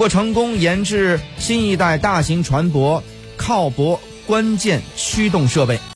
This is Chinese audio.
或成功研制新一代大型船舶靠泊关键驱动设备。